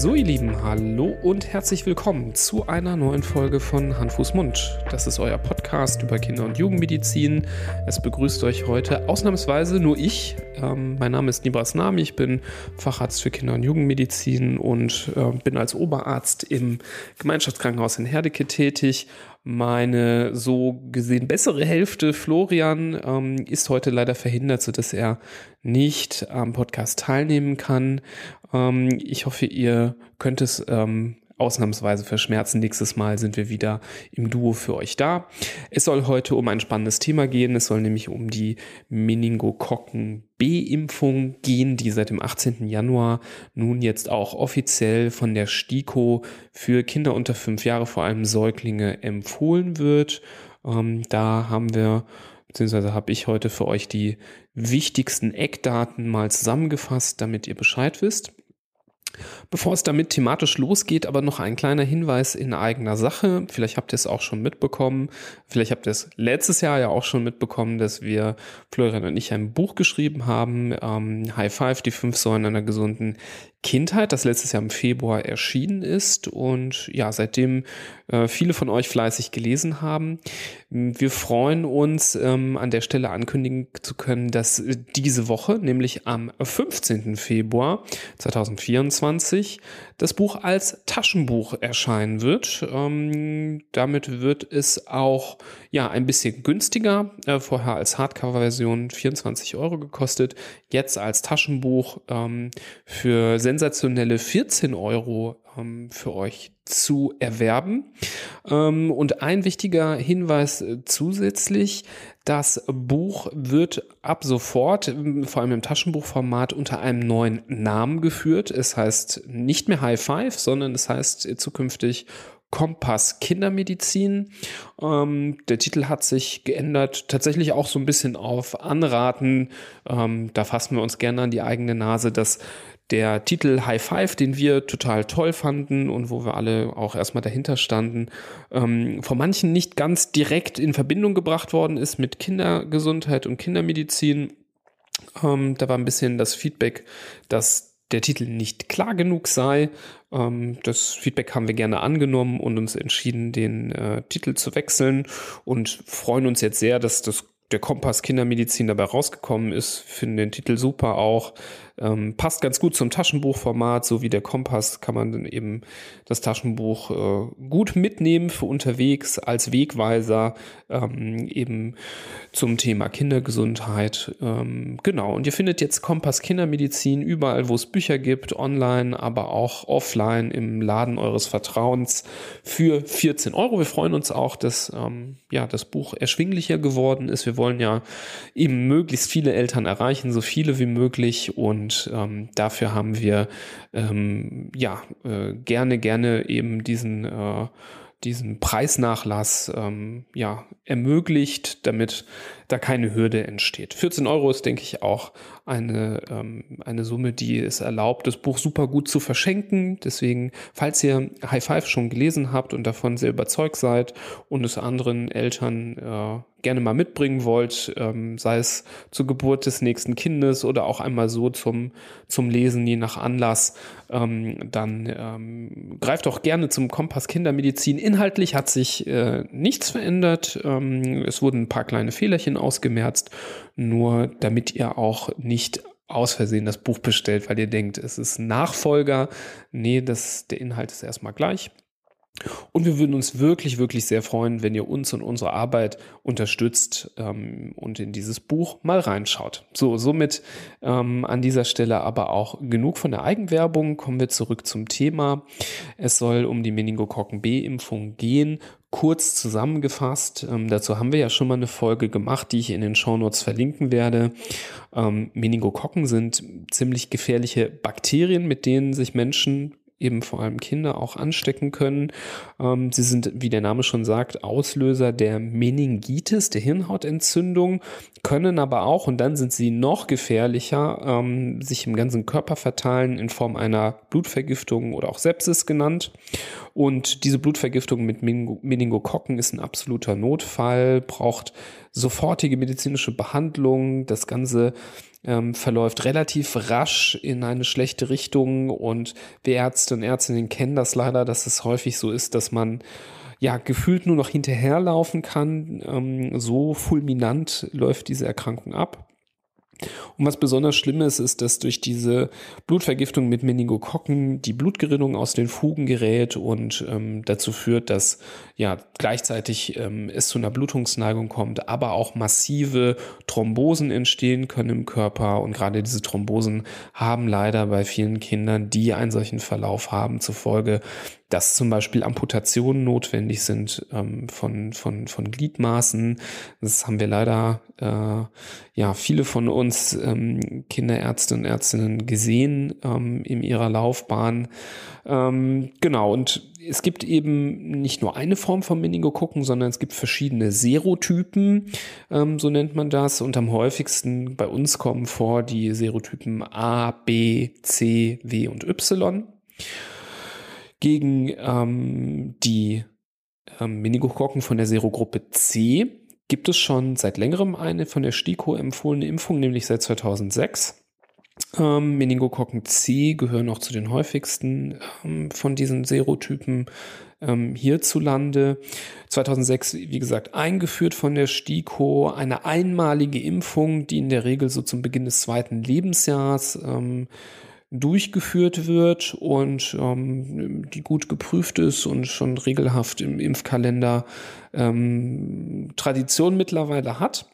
So ihr Lieben, hallo und herzlich willkommen zu einer neuen Folge von Hand, Fuß, Mund. Das ist euer Podcast über Kinder- und Jugendmedizin. Es begrüßt euch heute ausnahmsweise nur ich. Ähm, mein Name ist Nibras Nami, ich bin Facharzt für Kinder- und Jugendmedizin und äh, bin als Oberarzt im Gemeinschaftskrankenhaus in Herdecke tätig. Meine so gesehen bessere Hälfte, Florian, ähm, ist heute leider verhindert, sodass er nicht am Podcast teilnehmen kann. Ähm, ich hoffe, ihr könnt es ähm, ausnahmsweise verschmerzen. Nächstes Mal sind wir wieder im Duo für euch da. Es soll heute um ein spannendes Thema gehen. Es soll nämlich um die Meningokokken B-Impfung gehen, die seit dem 18. Januar nun jetzt auch offiziell von der STIKO für Kinder unter fünf Jahre, vor allem Säuglinge, empfohlen wird. Ähm, da haben wir beziehungsweise habe ich heute für euch die wichtigsten Eckdaten mal zusammengefasst, damit ihr Bescheid wisst. Bevor es damit thematisch losgeht, aber noch ein kleiner Hinweis in eigener Sache. Vielleicht habt ihr es auch schon mitbekommen. Vielleicht habt ihr es letztes Jahr ja auch schon mitbekommen, dass wir, Florian und ich, ein Buch geschrieben haben. Ähm, High Five, die fünf Säulen einer gesunden Kindheit, das letztes Jahr im Februar erschienen ist und ja, seitdem äh, viele von euch fleißig gelesen haben. Wir freuen uns, ähm, an der Stelle ankündigen zu können, dass diese Woche, nämlich am 15. Februar 2024, das Buch als Taschenbuch erscheinen wird. Ähm, damit wird es auch ja ein bisschen günstiger, äh, vorher als Hardcover-Version 24 Euro gekostet, jetzt als Taschenbuch ähm, für sensationelle 14 Euro ähm, für euch zu erwerben. Ähm, und ein wichtiger Hinweis äh, zusätzlich, das Buch wird ab sofort, ähm, vor allem im Taschenbuchformat, unter einem neuen Namen geführt. Es heißt nicht mehr High Five, sondern es heißt zukünftig Kompass Kindermedizin. Ähm, der Titel hat sich geändert, tatsächlich auch so ein bisschen auf Anraten. Ähm, da fassen wir uns gerne an die eigene Nase, dass der Titel High Five, den wir total toll fanden und wo wir alle auch erstmal dahinter standen, ähm, von manchen nicht ganz direkt in Verbindung gebracht worden ist mit Kindergesundheit und Kindermedizin. Ähm, da war ein bisschen das Feedback, dass der Titel nicht klar genug sei. Ähm, das Feedback haben wir gerne angenommen und uns entschieden, den äh, Titel zu wechseln und freuen uns jetzt sehr, dass das der Kompass Kindermedizin dabei rausgekommen ist. Finden den Titel super auch. Ähm, passt ganz gut zum Taschenbuchformat, so wie der Kompass kann man dann eben das Taschenbuch äh, gut mitnehmen für unterwegs als Wegweiser ähm, eben zum Thema Kindergesundheit. Ähm, genau, und ihr findet jetzt Kompass Kindermedizin überall, wo es Bücher gibt, online, aber auch offline im Laden eures Vertrauens für 14 Euro. Wir freuen uns auch, dass ähm, ja, das Buch erschwinglicher geworden ist. Wir wollen ja eben möglichst viele Eltern erreichen, so viele wie möglich. Und ähm, dafür haben wir ähm, ja äh, gerne, gerne eben diesen, äh, diesen Preisnachlass ähm, ja, ermöglicht, damit da keine Hürde entsteht. 14 Euro ist, denke ich, auch eine, ähm, eine Summe, die es erlaubt, das Buch super gut zu verschenken. Deswegen, falls ihr High Five schon gelesen habt und davon sehr überzeugt seid und es anderen Eltern äh, gerne mal mitbringen wollt, ähm, sei es zur Geburt des nächsten Kindes oder auch einmal so zum, zum Lesen, je nach Anlass, ähm, dann ähm, greift auch gerne zum Kompass Kindermedizin. Inhaltlich hat sich äh, nichts verändert. Ähm, es wurden ein paar kleine Fehlerchen ausgemerzt, nur damit ihr auch nicht aus Versehen das Buch bestellt, weil ihr denkt, es ist Nachfolger. Nee, das, der Inhalt ist erstmal gleich. Und wir würden uns wirklich, wirklich sehr freuen, wenn ihr uns und unsere Arbeit unterstützt ähm, und in dieses Buch mal reinschaut. So, somit ähm, an dieser Stelle aber auch genug von der Eigenwerbung. Kommen wir zurück zum Thema. Es soll um die Meningokokken B-Impfung gehen. Kurz zusammengefasst, ähm, dazu haben wir ja schon mal eine Folge gemacht, die ich in den Shownotes verlinken werde. Ähm, Meningokokken sind ziemlich gefährliche Bakterien, mit denen sich Menschen eben vor allem Kinder auch anstecken können. Ähm, sie sind, wie der Name schon sagt, Auslöser der Meningitis, der Hirnhautentzündung, können aber auch, und dann sind sie noch gefährlicher, ähm, sich im ganzen Körper verteilen in Form einer Blutvergiftung oder auch Sepsis genannt. Und diese Blutvergiftung mit Meningokokken ist ein absoluter Notfall, braucht sofortige medizinische Behandlung. Das Ganze ähm, verläuft relativ rasch in eine schlechte Richtung und wir Ärzte und Ärztinnen kennen das leider, dass es häufig so ist, dass man ja gefühlt nur noch hinterherlaufen kann. Ähm, so fulminant läuft diese Erkrankung ab. Und was besonders schlimm ist, ist, dass durch diese Blutvergiftung mit Meningokokken die Blutgerinnung aus den Fugen gerät und ähm, dazu führt, dass ja gleichzeitig ähm, es zu einer Blutungsneigung kommt, aber auch massive Thrombosen entstehen können im Körper. Und gerade diese Thrombosen haben leider bei vielen Kindern, die einen solchen Verlauf haben, zufolge dass zum Beispiel Amputationen notwendig sind ähm, von, von, von Gliedmaßen. Das haben wir leider, äh, ja, viele von uns ähm, Kinderärzte und Ärztinnen gesehen ähm, in ihrer Laufbahn. Ähm, genau, und es gibt eben nicht nur eine Form von Meningokokken, sondern es gibt verschiedene Serotypen, ähm, so nennt man das. Und am häufigsten bei uns kommen vor die Serotypen A, B, C, W und Y. Gegen ähm, die ähm, Meningokokken von der Serogruppe C gibt es schon seit längerem eine von der STIKO empfohlene Impfung, nämlich seit 2006. Ähm, Meningokokken C gehören auch zu den häufigsten ähm, von diesen Serotypen ähm, hierzulande. 2006, wie gesagt, eingeführt von der STIKO, eine einmalige Impfung, die in der Regel so zum Beginn des zweiten Lebensjahrs ähm, durchgeführt wird und ähm, die gut geprüft ist und schon regelhaft im Impfkalender ähm, Tradition mittlerweile hat.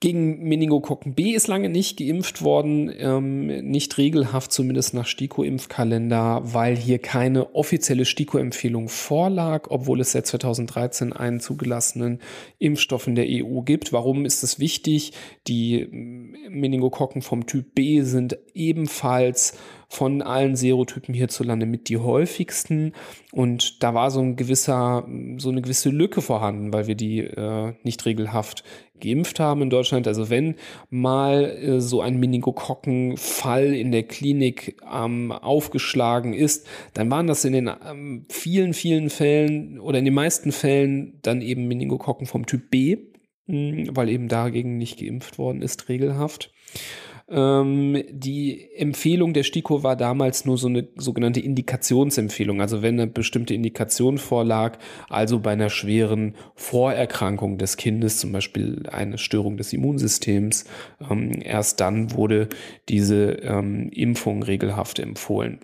Gegen Meningokokken B ist lange nicht geimpft worden, ähm, nicht regelhaft zumindest nach STIKO-Impfkalender, weil hier keine offizielle STIKO-Empfehlung vorlag, obwohl es seit 2013 einen zugelassenen Impfstoff in der EU gibt. Warum ist das wichtig? Die Meningokokken vom Typ B sind ebenfalls von allen Serotypen hierzulande mit die häufigsten. Und da war so ein gewisser, so eine gewisse Lücke vorhanden, weil wir die äh, nicht regelhaft geimpft haben in Deutschland. Also wenn mal äh, so ein Meningokokkenfall in der Klinik ähm, aufgeschlagen ist, dann waren das in den ähm, vielen, vielen Fällen oder in den meisten Fällen dann eben Meningokokken vom Typ B, hm, weil eben dagegen nicht geimpft worden ist, regelhaft. Ähm, die Empfehlung der STIKO war damals nur so eine sogenannte Indikationsempfehlung. Also wenn eine bestimmte Indikation vorlag, also bei einer schweren Vorerkrankung des Kindes, zum Beispiel eine Störung des Immunsystems, ähm, erst dann wurde diese ähm, Impfung regelhaft empfohlen.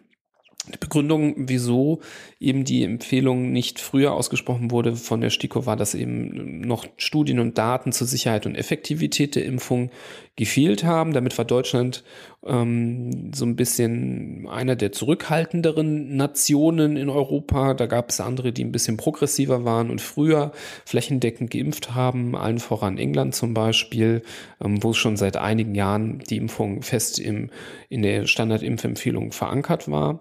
Die Begründung, wieso eben die Empfehlung nicht früher ausgesprochen wurde von der STIKO, war, dass eben noch Studien und Daten zur Sicherheit und Effektivität der Impfung gefehlt haben. Damit war Deutschland ähm, so ein bisschen einer der zurückhaltenderen Nationen in Europa. Da gab es andere, die ein bisschen progressiver waren und früher flächendeckend geimpft haben, allen voran England zum Beispiel, ähm, wo schon seit einigen Jahren die Impfung fest im, in der Standardimpfempfehlung verankert war.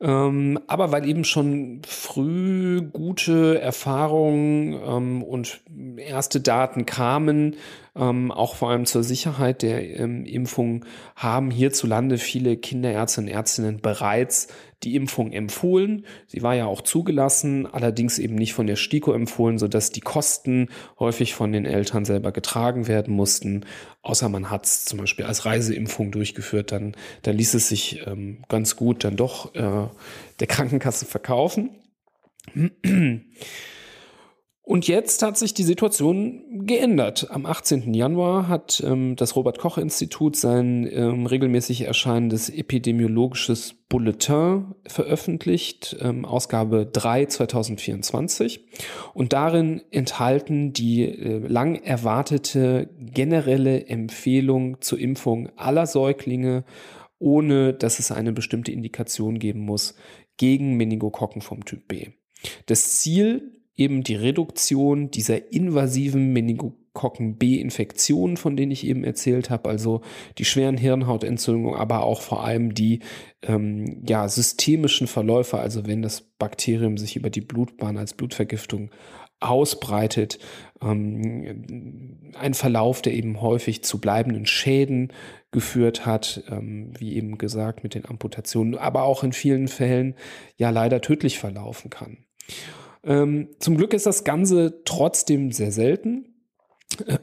Ähm, aber weil eben schon früh gute Erfahrungen ähm, und erste Daten kamen, ähm, auch vor allem zur Sicherheit der ähm, Impfung, haben hierzulande viele Kinderärzte und Ärztinnen bereits die Impfung empfohlen. Sie war ja auch zugelassen, allerdings eben nicht von der STIKO empfohlen, sodass die Kosten häufig von den Eltern selber getragen werden mussten. Außer man hat es zum Beispiel als Reiseimpfung durchgeführt, dann, dann ließ es sich ähm, ganz gut dann doch äh, der Krankenkasse verkaufen. Und jetzt hat sich die Situation geändert. Am 18. Januar hat ähm, das Robert Koch Institut sein ähm, regelmäßig erscheinendes epidemiologisches Bulletin veröffentlicht, ähm, Ausgabe 3 2024. Und darin enthalten die äh, lang erwartete generelle Empfehlung zur Impfung aller Säuglinge, ohne dass es eine bestimmte Indikation geben muss, gegen Meningokokken vom Typ B. Das Ziel eben die Reduktion dieser invasiven Meningokokken B-Infektionen, von denen ich eben erzählt habe, also die schweren Hirnhautentzündungen, aber auch vor allem die ähm, ja, systemischen Verläufe, also wenn das Bakterium sich über die Blutbahn als Blutvergiftung ausbreitet, ähm, ein Verlauf, der eben häufig zu bleibenden Schäden geführt hat, ähm, wie eben gesagt mit den Amputationen, aber auch in vielen Fällen ja leider tödlich verlaufen kann. Ähm, zum Glück ist das Ganze trotzdem sehr selten.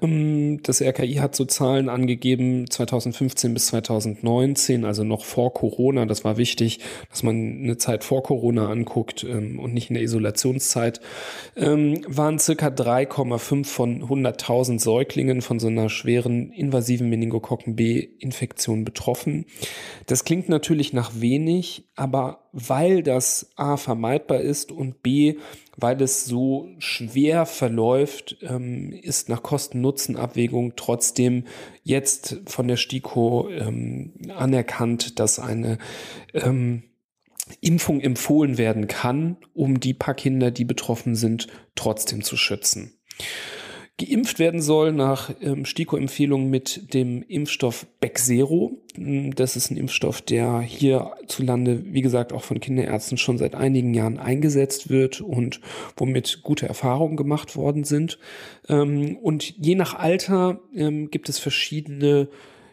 Ähm, das RKI hat so Zahlen angegeben, 2015 bis 2019, also noch vor Corona. Das war wichtig, dass man eine Zeit vor Corona anguckt ähm, und nicht in der Isolationszeit. Ähm, waren circa 3,5 von 100.000 Säuglingen von so einer schweren invasiven Meningokokken B-Infektion betroffen. Das klingt natürlich nach wenig, aber weil das A vermeidbar ist und B weil es so schwer verläuft, ähm, ist nach Kosten-Nutzen-Abwägung trotzdem jetzt von der STIKO ähm, anerkannt, dass eine ähm, Impfung empfohlen werden kann, um die paar Kinder, die betroffen sind, trotzdem zu schützen geimpft werden soll nach ähm, STIKO-Empfehlung mit dem Impfstoff Bexero. Mm, das ist ein Impfstoff, der hierzulande, wie gesagt, auch von Kinderärzten schon seit einigen Jahren eingesetzt wird und womit gute Erfahrungen gemacht worden sind. Ähm, und je nach Alter ähm, gibt es verschiedene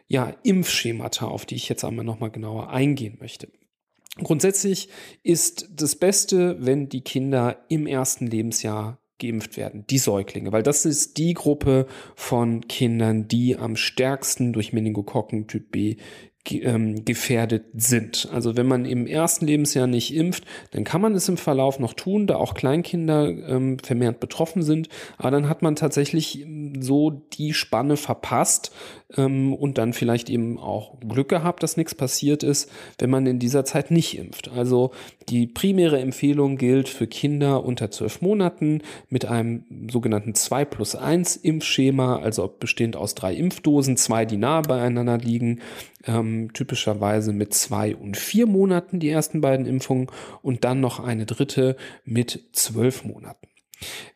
ja, Impfschemata, auf die ich jetzt einmal nochmal genauer eingehen möchte. Grundsätzlich ist das Beste, wenn die Kinder im ersten Lebensjahr geimpft werden, die Säuglinge, weil das ist die Gruppe von Kindern, die am stärksten durch Meningokokken Typ B ähm, gefährdet sind. Also wenn man im ersten Lebensjahr nicht impft, dann kann man es im Verlauf noch tun, da auch Kleinkinder ähm, vermehrt betroffen sind. Aber dann hat man tatsächlich ähm, so die Spanne verpasst ähm, und dann vielleicht eben auch Glück gehabt, dass nichts passiert ist, wenn man in dieser Zeit nicht impft. Also die primäre Empfehlung gilt für Kinder unter zwölf Monaten mit einem sogenannten 2 plus 1 Impfschema, also bestehend aus drei Impfdosen, zwei, die nahe beieinander liegen ähm, typischerweise mit zwei und vier Monaten die ersten beiden Impfungen und dann noch eine dritte mit zwölf Monaten.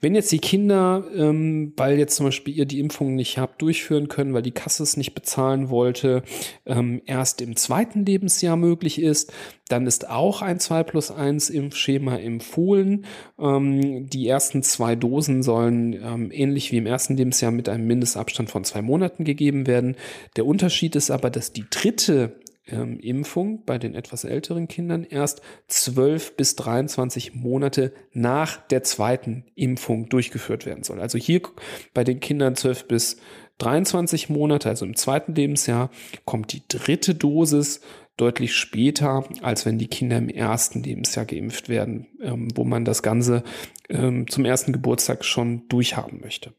Wenn jetzt die Kinder, ähm, weil jetzt zum Beispiel ihr die Impfung nicht habt durchführen können, weil die Kasse es nicht bezahlen wollte, ähm, erst im zweiten Lebensjahr möglich ist, dann ist auch ein 2 plus 1 Impfschema empfohlen. Ähm, die ersten zwei Dosen sollen ähm, ähnlich wie im ersten Lebensjahr mit einem Mindestabstand von zwei Monaten gegeben werden. Der Unterschied ist aber, dass die dritte ähm, Impfung bei den etwas älteren Kindern erst 12 bis 23 Monate nach der zweiten Impfung durchgeführt werden soll. Also hier bei den Kindern 12 bis 23 Monate, also im zweiten Lebensjahr, kommt die dritte Dosis deutlich später, als wenn die Kinder im ersten Lebensjahr geimpft werden, ähm, wo man das Ganze ähm, zum ersten Geburtstag schon durchhaben möchte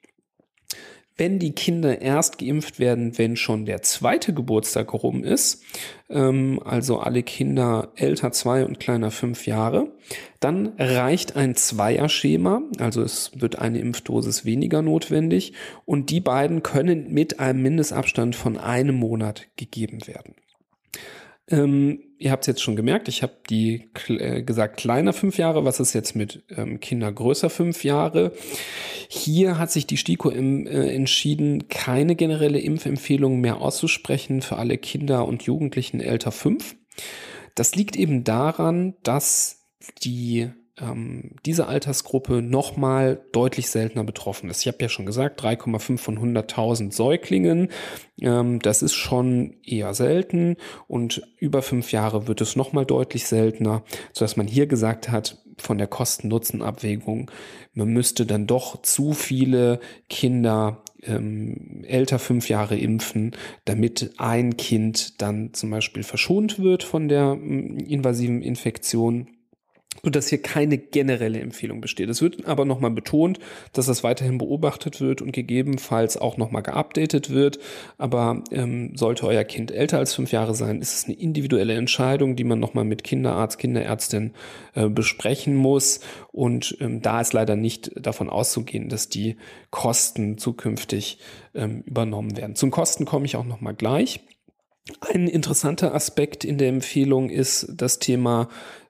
wenn die Kinder erst geimpft werden, wenn schon der zweite Geburtstag rum ist, ähm, also alle Kinder älter zwei und kleiner fünf Jahre, dann reicht ein Zweierschema, also es wird eine Impfdosis weniger notwendig und die beiden können mit einem Mindestabstand von einem Monat gegeben werden. Ähm, ihr habt es jetzt schon gemerkt, ich habe die äh, gesagt kleiner fünf Jahre. Was ist jetzt mit ähm, Kinder größer fünf Jahre? Hier hat sich die STIKO im, äh, entschieden, keine generelle Impfempfehlung mehr auszusprechen für alle Kinder und Jugendlichen älter fünf. Das liegt eben daran, dass die ähm, diese Altersgruppe nochmal deutlich seltener betroffen ist. Ich habe ja schon gesagt, 3,5 von 100.000 Säuglingen. Ähm, das ist schon eher selten und über fünf Jahre wird es nochmal deutlich seltener, sodass man hier gesagt hat, von der Kosten-Nutzen-Abwägung, man müsste dann doch zu viele Kinder ähm, älter fünf Jahre impfen, damit ein Kind dann zum Beispiel verschont wird von der ähm, invasiven Infektion und dass hier keine generelle Empfehlung besteht. Es wird aber nochmal betont, dass das weiterhin beobachtet wird und gegebenenfalls auch nochmal geupdatet wird. Aber ähm, sollte euer Kind älter als fünf Jahre sein, ist es eine individuelle Entscheidung, die man nochmal mit Kinderarzt, Kinderärztin äh, besprechen muss. Und ähm, da ist leider nicht davon auszugehen, dass die Kosten zukünftig ähm, übernommen werden. Zum Kosten komme ich auch nochmal gleich. Ein interessanter Aspekt in der Empfehlung ist das Thema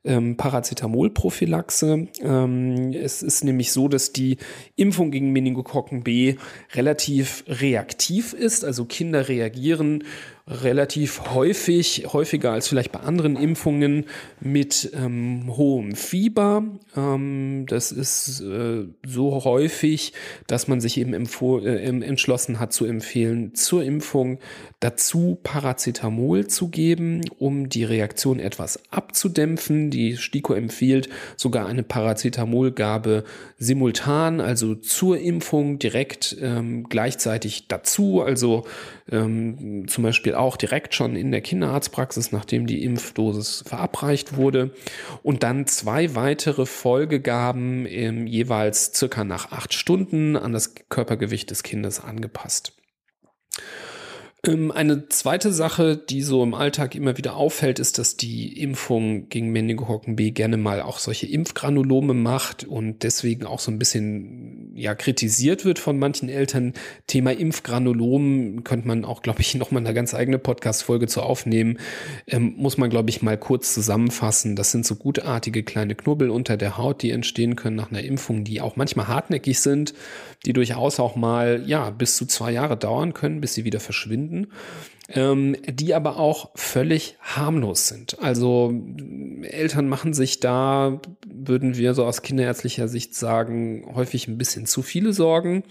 ähm, Paracetamol-Prophylaxe. Ähm, es ist nämlich so, dass die Impfung gegen Meningokokken B relativ reaktiv ist. Also Kinder reagieren relativ häufig, häufiger als vielleicht bei anderen Impfungen mit ähm, hohem Fieber. Ähm, das ist äh, so häufig, dass man sich eben äh, entschlossen hat zu empfehlen, zur Impfung dazu Paracetamol zu geben, um die Reaktion etwas abzudämpfen. Die STIKO empfiehlt sogar eine Paracetamolgabe simultan, also zur Impfung direkt ähm, gleichzeitig dazu, also ähm, zum Beispiel auch direkt schon in der Kinderarztpraxis, nachdem die Impfdosis verabreicht wurde. Und dann zwei weitere Folgegaben ähm, jeweils circa nach acht Stunden an das Körpergewicht des Kindes angepasst. Ähm, eine zweite Sache, die so im Alltag immer wieder auffällt, ist, dass die Impfung gegen Meningokokken B gerne mal auch solche Impfgranulome macht und deswegen auch so ein bisschen ja kritisiert wird von manchen Eltern. Thema Impfgranulom könnte man auch, glaube ich, noch mal eine ganz eigene Podcast-Folge zu aufnehmen. Ähm, muss man, glaube ich, mal kurz zusammenfassen. Das sind so gutartige kleine Knubbel unter der Haut, die entstehen können nach einer Impfung, die auch manchmal hartnäckig sind, die durchaus auch mal ja bis zu zwei Jahre dauern können, bis sie wieder verschwinden ähm, die aber auch völlig harmlos sind. Also Eltern machen sich da, würden wir so aus kinderärztlicher Sicht sagen, häufig ein bisschen zu viele Sorgen.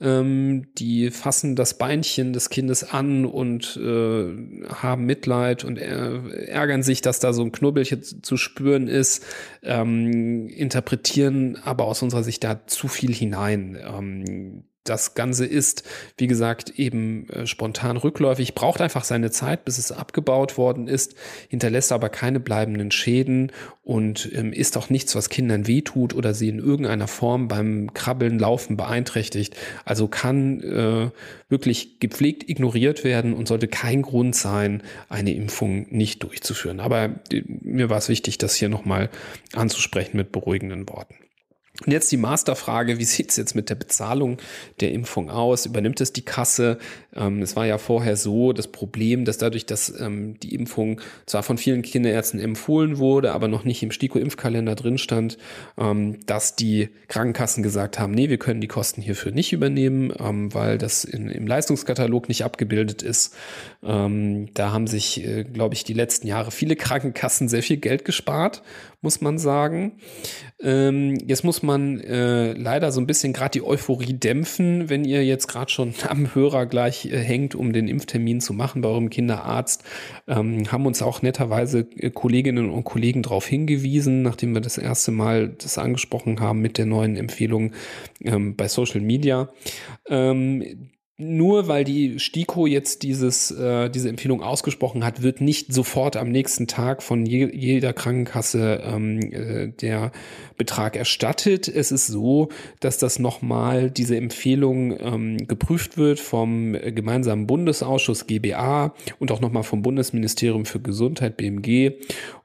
Ähm, die fassen das Beinchen des Kindes an und äh, haben Mitleid und äh, ärgern sich, dass da so ein Knubbelchen zu spüren ist, ähm, interpretieren aber aus unserer Sicht da zu viel hinein. Das Ganze ist, wie gesagt, eben äh, spontan rückläufig, braucht einfach seine Zeit, bis es abgebaut worden ist, hinterlässt aber keine bleibenden Schäden und ähm, ist auch nichts, was Kindern wehtut oder sie in irgendeiner Form beim Krabbeln, Laufen beeinträchtigt. Also kann äh, wirklich gepflegt ignoriert werden und sollte kein Grund sein, eine Impfung nicht durchzuführen. Aber äh, mir war es wichtig, das hier nochmal anzusprechen mit beruhigenden Worten. Und jetzt die Masterfrage, wie sieht es jetzt mit der Bezahlung der Impfung aus? Übernimmt es die Kasse? Ähm, es war ja vorher so das Problem, dass dadurch, dass ähm, die Impfung zwar von vielen Kinderärzten empfohlen wurde, aber noch nicht im STIKO-Impfkalender drin stand, ähm, dass die Krankenkassen gesagt haben, nee, wir können die Kosten hierfür nicht übernehmen, ähm, weil das in, im Leistungskatalog nicht abgebildet ist. Ähm, da haben sich, äh, glaube ich, die letzten Jahre viele Krankenkassen sehr viel Geld gespart, muss man sagen. Ähm, jetzt muss man äh, leider so ein bisschen gerade die Euphorie dämpfen, wenn ihr jetzt gerade schon am Hörer gleich äh, hängt, um den Impftermin zu machen bei eurem Kinderarzt. Ähm, haben uns auch netterweise äh, Kolleginnen und Kollegen darauf hingewiesen, nachdem wir das erste Mal das angesprochen haben mit der neuen Empfehlung ähm, bei Social Media. Nur weil die STIKO jetzt dieses, äh, diese Empfehlung ausgesprochen hat, wird nicht sofort am nächsten Tag von je, jeder Krankenkasse ähm, äh, der Betrag erstattet. Es ist so, dass das nochmal diese Empfehlung ähm, geprüft wird vom gemeinsamen Bundesausschuss GBA und auch nochmal vom Bundesministerium für Gesundheit BMG.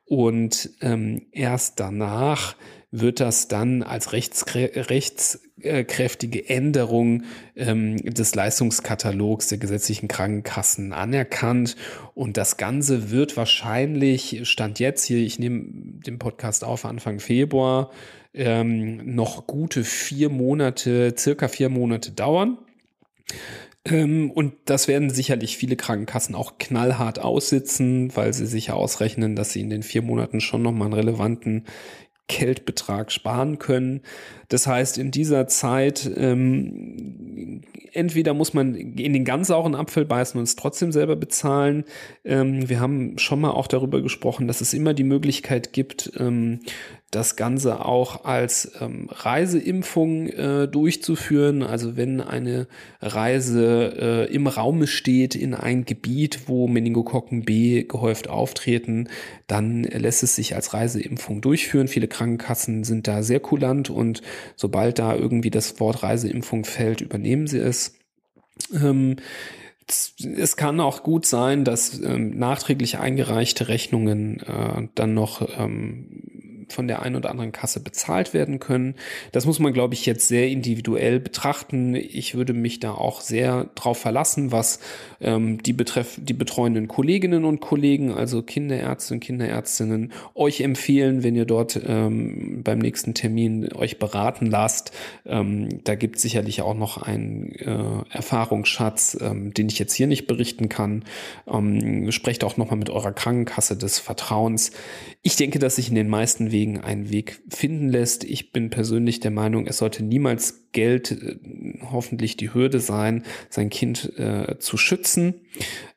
Und ähm, erst danach wird das dann als rechtskrä rechtskräftige Änderung ähm, des Leistungskatalogs der gesetzlichen Krankenkassen anerkannt. Und das Ganze wird wahrscheinlich, stand jetzt hier, ich nehme den Podcast auf Anfang Februar, ähm, noch gute vier Monate, circa vier Monate dauern. Ähm, und das werden sicherlich viele Krankenkassen auch knallhart aussitzen, weil sie sich ausrechnen, dass sie in den vier Monaten schon nochmal einen relevanten Geldbetrag sparen können. Das heißt, in dieser Zeit ähm, entweder muss man in den ganz sauren Apfel beißen und es trotzdem selber bezahlen. Ähm, wir haben schon mal auch darüber gesprochen, dass es immer die Möglichkeit gibt, ähm, das Ganze auch als ähm, Reiseimpfung äh, durchzuführen. Also wenn eine Reise äh, im Raume steht in ein Gebiet, wo Meningokokken B gehäuft auftreten, dann lässt es sich als Reiseimpfung durchführen. Viele Krankenkassen sind da sehr kulant und sobald da irgendwie das Wort Reiseimpfung fällt, übernehmen sie es. Ähm, es kann auch gut sein, dass ähm, nachträglich eingereichte Rechnungen äh, dann noch ähm, von der einen oder anderen Kasse bezahlt werden können. Das muss man, glaube ich, jetzt sehr individuell betrachten. Ich würde mich da auch sehr drauf verlassen, was ähm, die, betreff die betreuenden Kolleginnen und Kollegen, also Kinderärzte und Kinderärztinnen, euch empfehlen, wenn ihr dort ähm, beim nächsten Termin euch beraten lasst. Ähm, da gibt es sicherlich auch noch einen äh, Erfahrungsschatz, ähm, den ich jetzt hier nicht berichten kann. Ähm, sprecht auch nochmal mit eurer Krankenkasse des Vertrauens. Ich denke, dass sich in den meisten Wegen ein Weg finden lässt. Ich bin persönlich der Meinung, es sollte niemals Geld äh, hoffentlich die Hürde sein, sein Kind äh, zu schützen.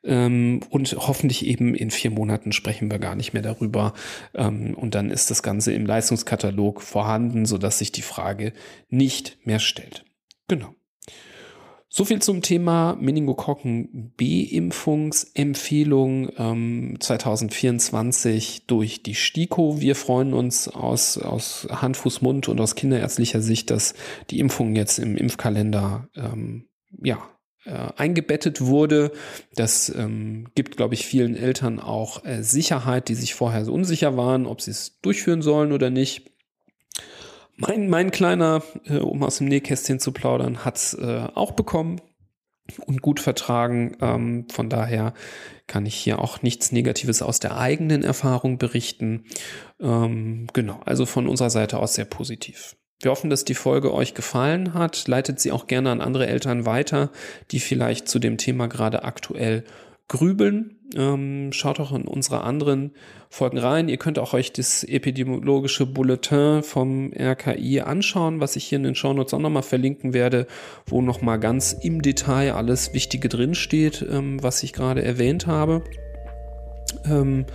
Ähm, und hoffentlich eben in vier Monaten sprechen wir gar nicht mehr darüber. Ähm, und dann ist das Ganze im Leistungskatalog vorhanden, sodass sich die Frage nicht mehr stellt. Genau. So viel zum Thema Meningokokken-B-Impfungsempfehlung ähm, 2024 durch die STIKO. Wir freuen uns aus, aus Hand, Fuß, Mund und aus kinderärztlicher Sicht, dass die Impfung jetzt im Impfkalender ähm, ja, äh, eingebettet wurde. Das ähm, gibt, glaube ich, vielen Eltern auch äh, Sicherheit, die sich vorher so unsicher waren, ob sie es durchführen sollen oder nicht. Mein, mein kleiner, äh, um aus dem Nähkästchen zu plaudern, hat's äh, auch bekommen und gut vertragen. Ähm, von daher kann ich hier auch nichts Negatives aus der eigenen Erfahrung berichten. Ähm, genau, also von unserer Seite aus sehr positiv. Wir hoffen, dass die Folge euch gefallen hat. Leitet sie auch gerne an andere Eltern weiter, die vielleicht zu dem Thema gerade aktuell grübeln. Ähm, schaut auch in unsere anderen Folgen rein. Ihr könnt auch euch das epidemiologische Bulletin vom RKI anschauen, was ich hier in den Shownotes auch nochmal verlinken werde, wo nochmal ganz im Detail alles Wichtige drinsteht, ähm, was ich gerade erwähnt habe. Ähm,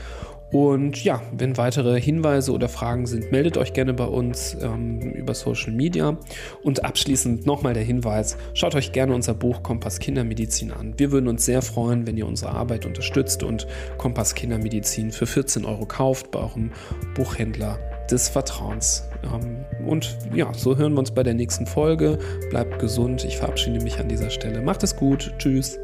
und ja, wenn weitere Hinweise oder Fragen sind, meldet euch gerne bei uns ähm, über Social Media. Und abschließend nochmal der Hinweis, schaut euch gerne unser Buch Kompass Kindermedizin an. Wir würden uns sehr freuen, wenn ihr unsere Arbeit unterstützt und Kompass Kindermedizin für 14 Euro kauft bei eurem Buchhändler des Vertrauens. Ähm, und ja, so hören wir uns bei der nächsten Folge. Bleibt gesund. Ich verabschiede mich an dieser Stelle. Macht es gut. Tschüss.